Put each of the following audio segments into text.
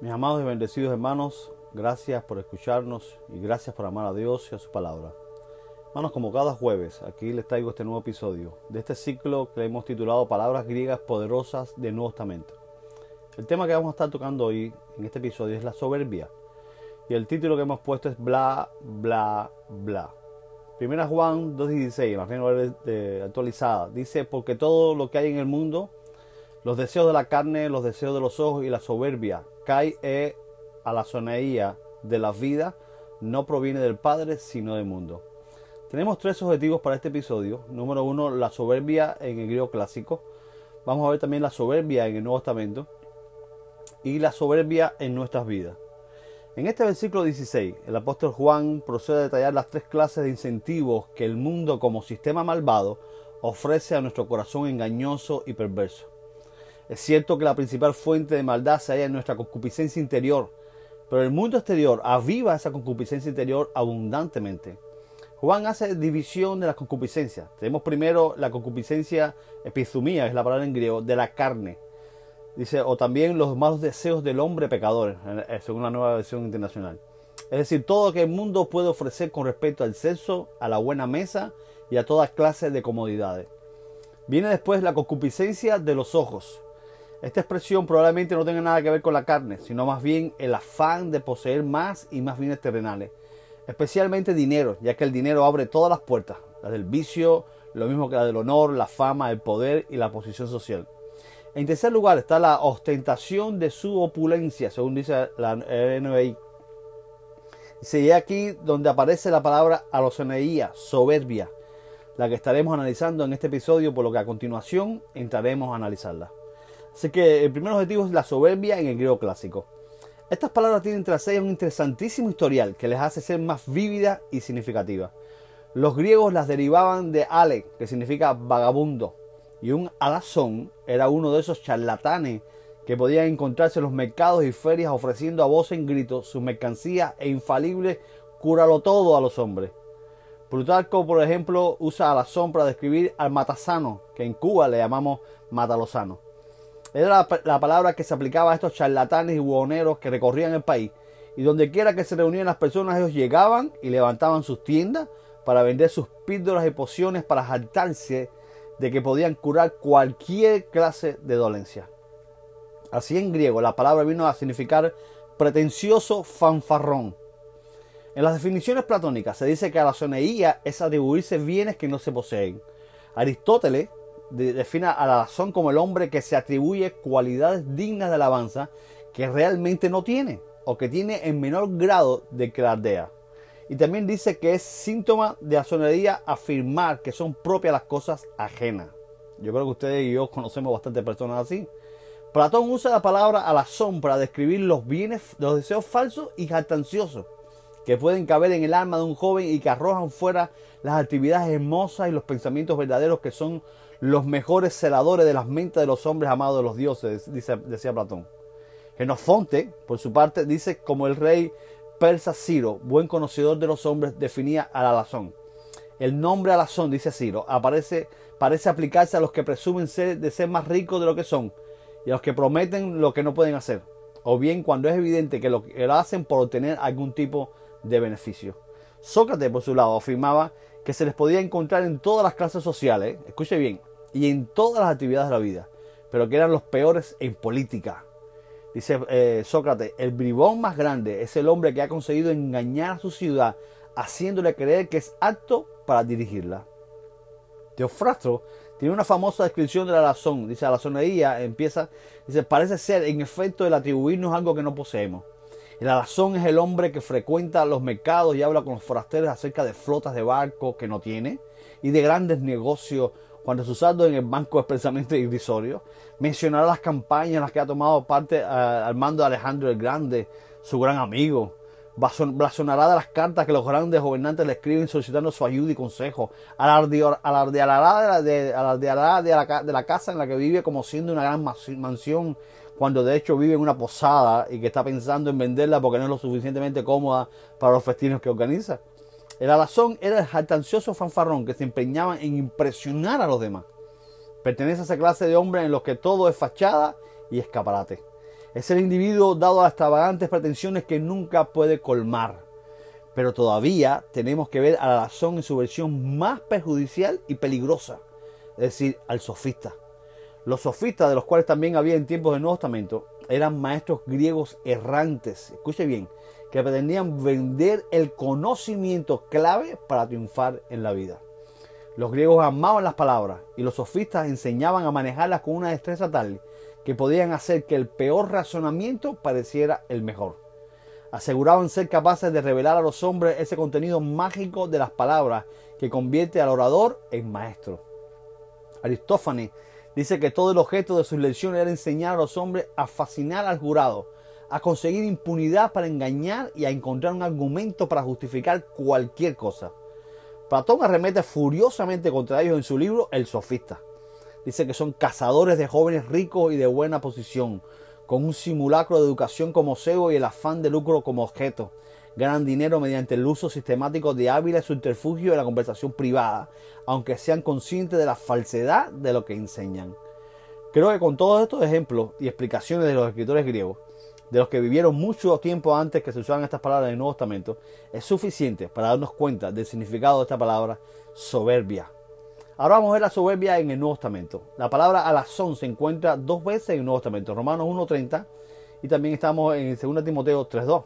Mis amados y bendecidos hermanos, gracias por escucharnos y gracias por amar a Dios y a su palabra. Hermanos, como cada jueves, aquí les traigo este nuevo episodio de este ciclo que hemos titulado Palabras griegas poderosas del Nuevo Testamento. El tema que vamos a estar tocando hoy en este episodio es la soberbia. Y el título que hemos puesto es bla, bla, bla. Primera Juan 2.16, en la Reina actualizada, dice, porque todo lo que hay en el mundo, los deseos de la carne, los deseos de los ojos y la soberbia, cae e a la soneía de la vida, no proviene del Padre, sino del mundo. Tenemos tres objetivos para este episodio. Número uno, la soberbia en el griego clásico. Vamos a ver también la soberbia en el Nuevo Testamento y la soberbia en nuestras vidas. En este versículo 16, el apóstol Juan procede a detallar las tres clases de incentivos que el mundo como sistema malvado ofrece a nuestro corazón engañoso y perverso. Es cierto que la principal fuente de maldad se halla en nuestra concupiscencia interior, pero el mundo exterior aviva esa concupiscencia interior abundantemente. Juan hace división de las concupiscencias. Tenemos primero la concupiscencia epizumía, es la palabra en griego, de la carne. Dice, o también los malos deseos del hombre pecador, eh, según la nueva versión internacional. Es decir, todo lo que el mundo puede ofrecer con respecto al sexo, a la buena mesa y a toda clase de comodidades. Viene después la concupiscencia de los ojos, esta expresión probablemente no tenga nada que ver con la carne, sino más bien el afán de poseer más y más bienes terrenales, especialmente dinero, ya que el dinero abre todas las puertas, las del vicio, lo mismo que la del honor, la fama, el poder y la posición social. En tercer lugar está la ostentación de su opulencia, según dice la NBI. Dice aquí donde aparece la palabra aloceneía, soberbia, la que estaremos analizando en este episodio, por lo que a continuación entraremos a analizarla. Así que el primer objetivo es la soberbia en el griego clásico. Estas palabras tienen tras ellas un interesantísimo historial que les hace ser más vívida y significativa. Los griegos las derivaban de ale, que significa vagabundo, y un alazón era uno de esos charlatanes que podían encontrarse en los mercados y ferias ofreciendo a voz en grito su mercancía e infalible cúralo todo a los hombres. Plutarco, por ejemplo, usa alazón para describir al matasano, que en Cuba le llamamos matalosano. Era la, palabra que se aplicaba a estos charlatanes y buhoneros que recorrían el país. Y donde quiera que se reunían las personas, ellos llegaban y levantaban sus tiendas para vender sus píldoras y pociones para jactarse de que podían curar cualquier clase de dolencia. Así en griego la palabra vino a significar pretencioso fanfarrón. En las definiciones platónicas se dice que a la soneía es atribuirse bienes que no se poseen. Aristóteles define a la razón como el hombre que se atribuye cualidades dignas de alabanza que realmente no tiene o que tiene en menor grado de que. Y también dice que es síntoma de asonería afirmar que son propias las cosas ajenas. Yo creo que ustedes y yo conocemos bastantes personas así. Platón usa la palabra alazón para describir los bienes, los deseos falsos y jactanciosos que pueden caber en el alma de un joven y que arrojan fuera las actividades hermosas y los pensamientos verdaderos que son los mejores celadores de las mentes de los hombres amados de los dioses, dice, decía Platón. Genofonte, por su parte, dice como el rey persa Ciro, buen conocedor de los hombres, definía al alazón. El nombre alazón, dice Ciro, aparece, parece aplicarse a los que presumen ser, de ser más ricos de lo que son y a los que prometen lo que no pueden hacer, o bien cuando es evidente que lo, que lo hacen por obtener algún tipo de beneficio. Sócrates, por su lado, afirmaba que se les podía encontrar en todas las clases sociales, escuche bien, y en todas las actividades de la vida, pero que eran los peores en política. Dice eh, Sócrates, el bribón más grande es el hombre que ha conseguido engañar a su ciudad, haciéndole creer que es apto para dirigirla. Teofrastro tiene una famosa descripción de la razón. Dice, la razonería empieza, dice, parece ser en efecto el atribuirnos algo que no poseemos. El razón es el hombre que frecuenta los mercados y habla con los forasteros acerca de flotas de barcos que no tiene y de grandes negocios cuando su saldo en el banco es precisamente irrisorio. Mencionará las campañas en las que ha tomado parte eh, al mando de Alejandro el Grande, su gran amigo. Blasonará de las cartas que los grandes gobernantes le escriben solicitando su ayuda y consejo. Alardeará de, la, de la casa en la que vive como siendo una gran mansión cuando de hecho vive en una posada y que está pensando en venderla porque no es lo suficientemente cómoda para los festines que organiza. El alazón era el jactancioso fanfarrón que se empeñaba en impresionar a los demás. Pertenece a esa clase de hombres en los que todo es fachada y escaparate. Es el individuo dado a extravagantes pretensiones que nunca puede colmar. Pero todavía tenemos que ver a la razón en su versión más perjudicial y peligrosa, es decir, al sofista. Los sofistas, de los cuales también había en tiempos del Nuevo Testamento, eran maestros griegos errantes, escuche bien, que pretendían vender el conocimiento clave para triunfar en la vida. Los griegos amaban las palabras y los sofistas enseñaban a manejarlas con una destreza tal que podían hacer que el peor razonamiento pareciera el mejor. Aseguraban ser capaces de revelar a los hombres ese contenido mágico de las palabras que convierte al orador en maestro. Aristófanes dice que todo el objeto de sus lecciones era enseñar a los hombres a fascinar al jurado, a conseguir impunidad para engañar y a encontrar un argumento para justificar cualquier cosa. Platón arremete furiosamente contra ellos en su libro El Sofista. Dice que son cazadores de jóvenes ricos y de buena posición, con un simulacro de educación como cebo y el afán de lucro como objeto. Ganan dinero mediante el uso sistemático de hábiles subterfugios de la conversación privada, aunque sean conscientes de la falsedad de lo que enseñan. Creo que con todos estos ejemplos y explicaciones de los escritores griegos, de los que vivieron mucho tiempo antes que se usaran estas palabras en el Nuevo Testamento, es suficiente para darnos cuenta del significado de esta palabra soberbia. Ahora vamos a ver la soberbia en el Nuevo Testamento. La palabra alazón se encuentra dos veces en el Nuevo Testamento, Romanos 1.30 y también estamos en 2 Timoteo 3.2.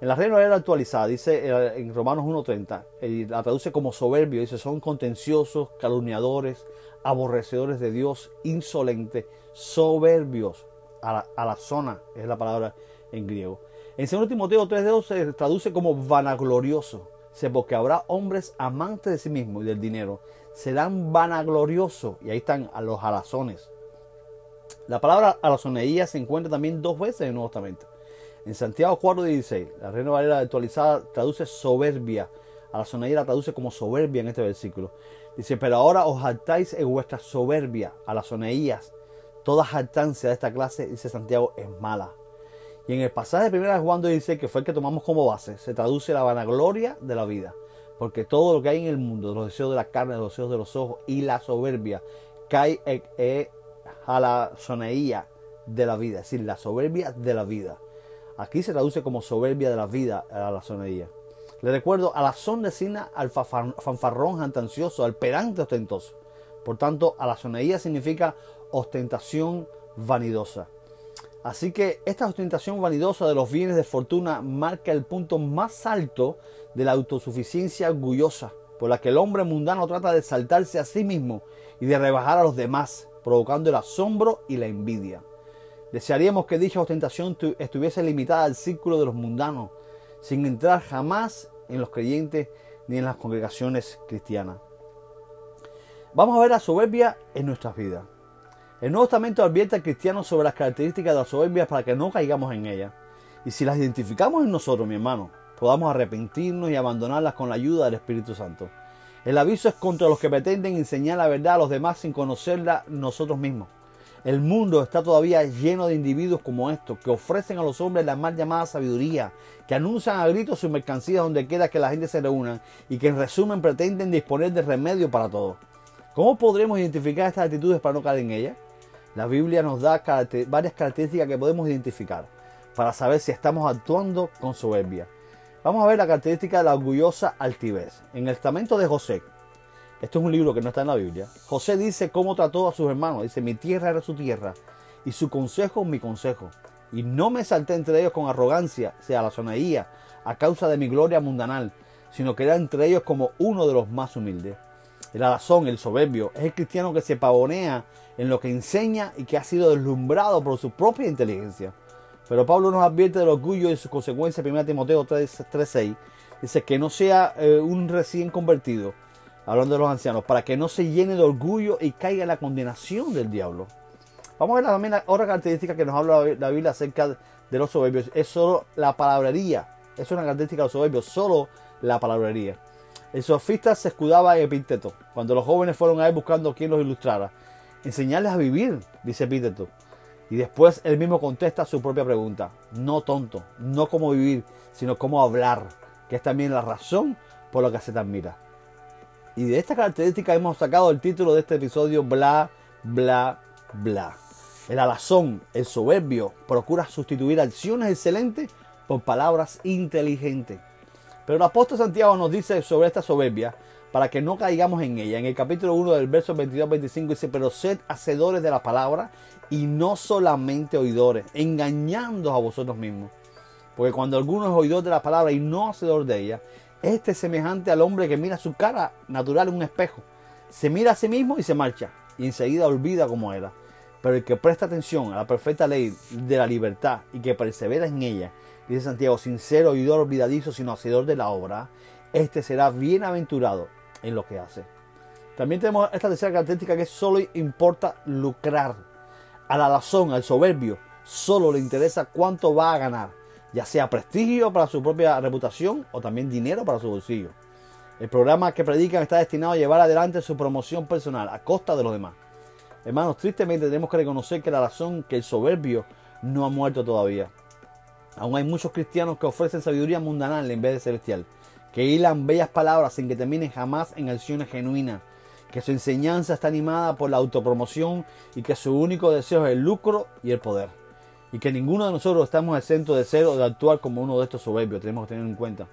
En la Reina Valera actualizada dice eh, en Romanos 1.30, y la traduce como soberbio, dice son contenciosos, calumniadores, aborrecedores de Dios, insolentes, soberbios, a la, zona, es la palabra en griego. En 2 Timoteo 3.2 se traduce como vanaglorioso. Dice, porque habrá hombres amantes de sí mismos y del dinero. Serán vanagloriosos. Y ahí están a los alazones. La palabra alazoneía se encuentra también dos veces en el Nuevo Testamento. En Santiago 4.16, la Reina Valera actualizada traduce soberbia. Alazoneía la traduce como soberbia en este versículo. Dice, pero ahora os saltáis en vuestra soberbia, alazoneías, Toda jactancia de esta clase, dice Santiago, es mala. Y en el pasaje de 1 Juan dice que fue el que tomamos como base, se traduce la vanagloria de la vida. Porque todo lo que hay en el mundo, los deseos de la carne, los deseos de los ojos y la soberbia, cae a la soneía de la vida, es decir, la soberbia de la vida. Aquí se traduce como soberbia de la vida a la soneía. Le recuerdo, a la son designa al fanfarrón jantancioso, al perante ostentoso. Por tanto, a la soneía significa ostentación vanidosa. Así que esta ostentación vanidosa de los bienes de fortuna marca el punto más alto de la autosuficiencia orgullosa, por la que el hombre mundano trata de saltarse a sí mismo y de rebajar a los demás, provocando el asombro y la envidia. Desearíamos que dicha ostentación estuviese limitada al círculo de los mundanos, sin entrar jamás en los creyentes ni en las congregaciones cristianas. Vamos a ver la soberbia en nuestras vidas. El Nuevo Testamento advierte al cristiano sobre las características de la soberbia para que no caigamos en ella. Y si las identificamos en nosotros, mi hermano, podamos arrepentirnos y abandonarlas con la ayuda del Espíritu Santo. El aviso es contra los que pretenden enseñar la verdad a los demás sin conocerla nosotros mismos. El mundo está todavía lleno de individuos como estos, que ofrecen a los hombres la mal llamada sabiduría, que anuncian a gritos su mercancía donde quiera que la gente se reúna y que en resumen pretenden disponer de remedio para todo. ¿Cómo podremos identificar estas actitudes para no caer en ellas? La Biblia nos da varias características que podemos identificar para saber si estamos actuando con soberbia. Vamos a ver la característica de la orgullosa altivez. En el testamento de José, esto es un libro que no está en la Biblia, José dice cómo trató a sus hermanos. Dice, mi tierra era su tierra y su consejo mi consejo. Y no me salté entre ellos con arrogancia, sea la sonaía, a causa de mi gloria mundanal, sino que era entre ellos como uno de los más humildes. El alazón, el soberbio, es el cristiano que se pavonea en lo que enseña y que ha sido deslumbrado por su propia inteligencia. Pero Pablo nos advierte del orgullo y sus consecuencias. 1 Timoteo 3.6 dice que no sea eh, un recién convertido, hablando de los ancianos, para que no se llene de orgullo y caiga en la condenación del diablo. Vamos a ver también otra característica que nos habla la Biblia acerca de los soberbios. Es solo la palabrería. Es una característica de los soberbios, solo la palabrería. El sofista se escudaba en Epíteto, cuando los jóvenes fueron a él buscando quien los ilustrara enseñarles a vivir, dice Epíteto. Y después él mismo contesta su propia pregunta. No tonto, no cómo vivir, sino cómo hablar, que es también la razón por la que se te admira. Y de esta característica hemos sacado el título de este episodio, bla, bla, bla. El alazón, el soberbio, procura sustituir acciones excelentes por palabras inteligentes. Pero el apóstol Santiago nos dice sobre esta soberbia para que no caigamos en ella. En el capítulo 1 del verso 22-25 dice, pero sed hacedores de la palabra y no solamente oidores, engañando a vosotros mismos. Porque cuando alguno es oidor de la palabra y no hacedor de ella, este es semejante al hombre que mira su cara natural en un espejo. Se mira a sí mismo y se marcha, y enseguida olvida cómo era. Pero el que presta atención a la perfecta ley de la libertad y que persevera en ella, dice Santiago, sincero, oidor olvidadizo, sino hacedor de la obra, este será bienaventurado en lo que hace. También tenemos esta tercera característica que solo importa lucrar. A la razón, al soberbio, solo le interesa cuánto va a ganar, ya sea prestigio para su propia reputación o también dinero para su bolsillo. El programa que predican está destinado a llevar adelante su promoción personal a costa de los demás. Hermanos, tristemente tenemos que reconocer que la razón que el soberbio no ha muerto todavía. Aún hay muchos cristianos que ofrecen sabiduría mundanal en vez de celestial, que hilan bellas palabras sin que terminen jamás en acciones genuinas, que su enseñanza está animada por la autopromoción y que su único deseo es el lucro y el poder. Y que ninguno de nosotros estamos exentos de ser o de actuar como uno de estos soberbios, tenemos que tener en cuenta.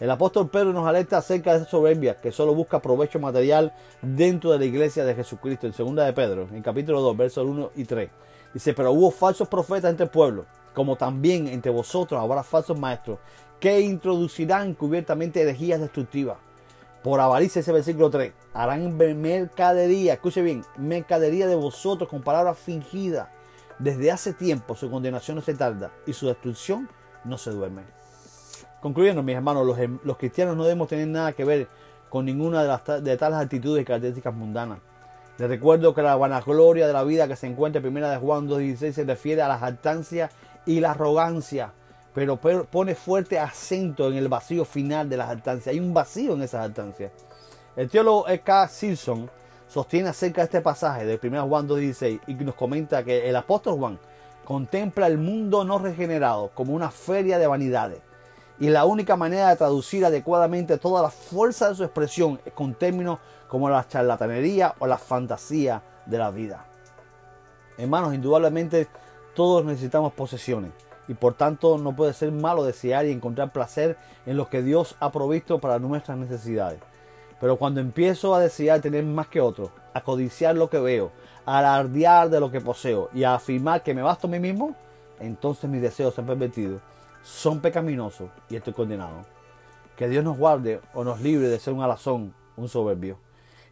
El apóstol Pedro nos alerta acerca de esa soberbia que solo busca provecho material dentro de la iglesia de Jesucristo. En 2 de Pedro, en capítulo 2, versos 1 y 3. Dice, pero hubo falsos profetas entre el pueblo, como también entre vosotros habrá falsos maestros, que introducirán encubiertamente herejías destructivas. Por avaricia, ese versículo 3, harán mercadería, escuche bien, mercadería de vosotros con palabras fingidas. Desde hace tiempo su condenación no se tarda y su destrucción no se duerme. Concluyendo, mis hermanos, los, cristianos no debemos tener nada que ver con ninguna de, las, de tales actitudes y características mundanas. Les recuerdo que la vanagloria de la vida que se encuentra en 1 de Juan 2.16 se refiere a la jactancia y la arrogancia, pero pone fuerte acento en el vacío final de la jactancia. Hay un vacío en esa jactancia. El teólogo E.K. Simpson sostiene acerca de este pasaje de 1 Juan 2.16 y nos comenta que el apóstol Juan contempla el mundo no regenerado como una feria de vanidades y la única manera de traducir adecuadamente toda la fuerza de su expresión es con términos como la charlatanería o la fantasía de la vida. Hermanos, indudablemente todos necesitamos posesiones y por tanto no puede ser malo desear y encontrar placer en lo que Dios ha provisto para nuestras necesidades. Pero cuando empiezo a desear tener más que otro, a codiciar lo que veo, a alardear de lo que poseo y a afirmar que me basto a mí mismo, entonces mis deseos se han pervertido son pecaminosos y estoy condenado. Que Dios nos guarde o nos libre de ser un alazón, un soberbio.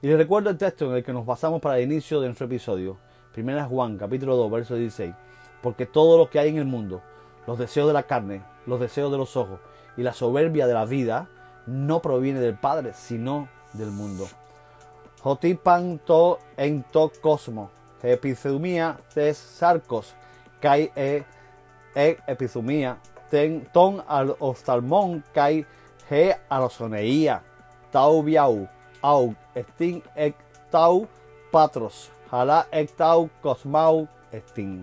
Y les recuerdo el texto en el que nos basamos para el inicio de nuestro episodio. Primera Juan, capítulo 2, verso 16. Porque todo lo que hay en el mundo, los deseos de la carne, los deseos de los ojos y la soberbia de la vida, no proviene del Padre, sino del mundo. Jotipan to en to cosmo, epizumia tes sarcos, kai e, e epizumia ton al oftalmón kai he alosoneía, tau biau, au, estin ek tau patros, jalá ek tau cosmau estin.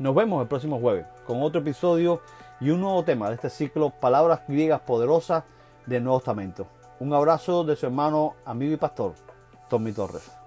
Nos vemos el próximo jueves con otro episodio y un nuevo tema de este ciclo Palabras griegas poderosas del Nuevo Testamento. Un abrazo de su hermano, amigo y pastor, Tommy Torres.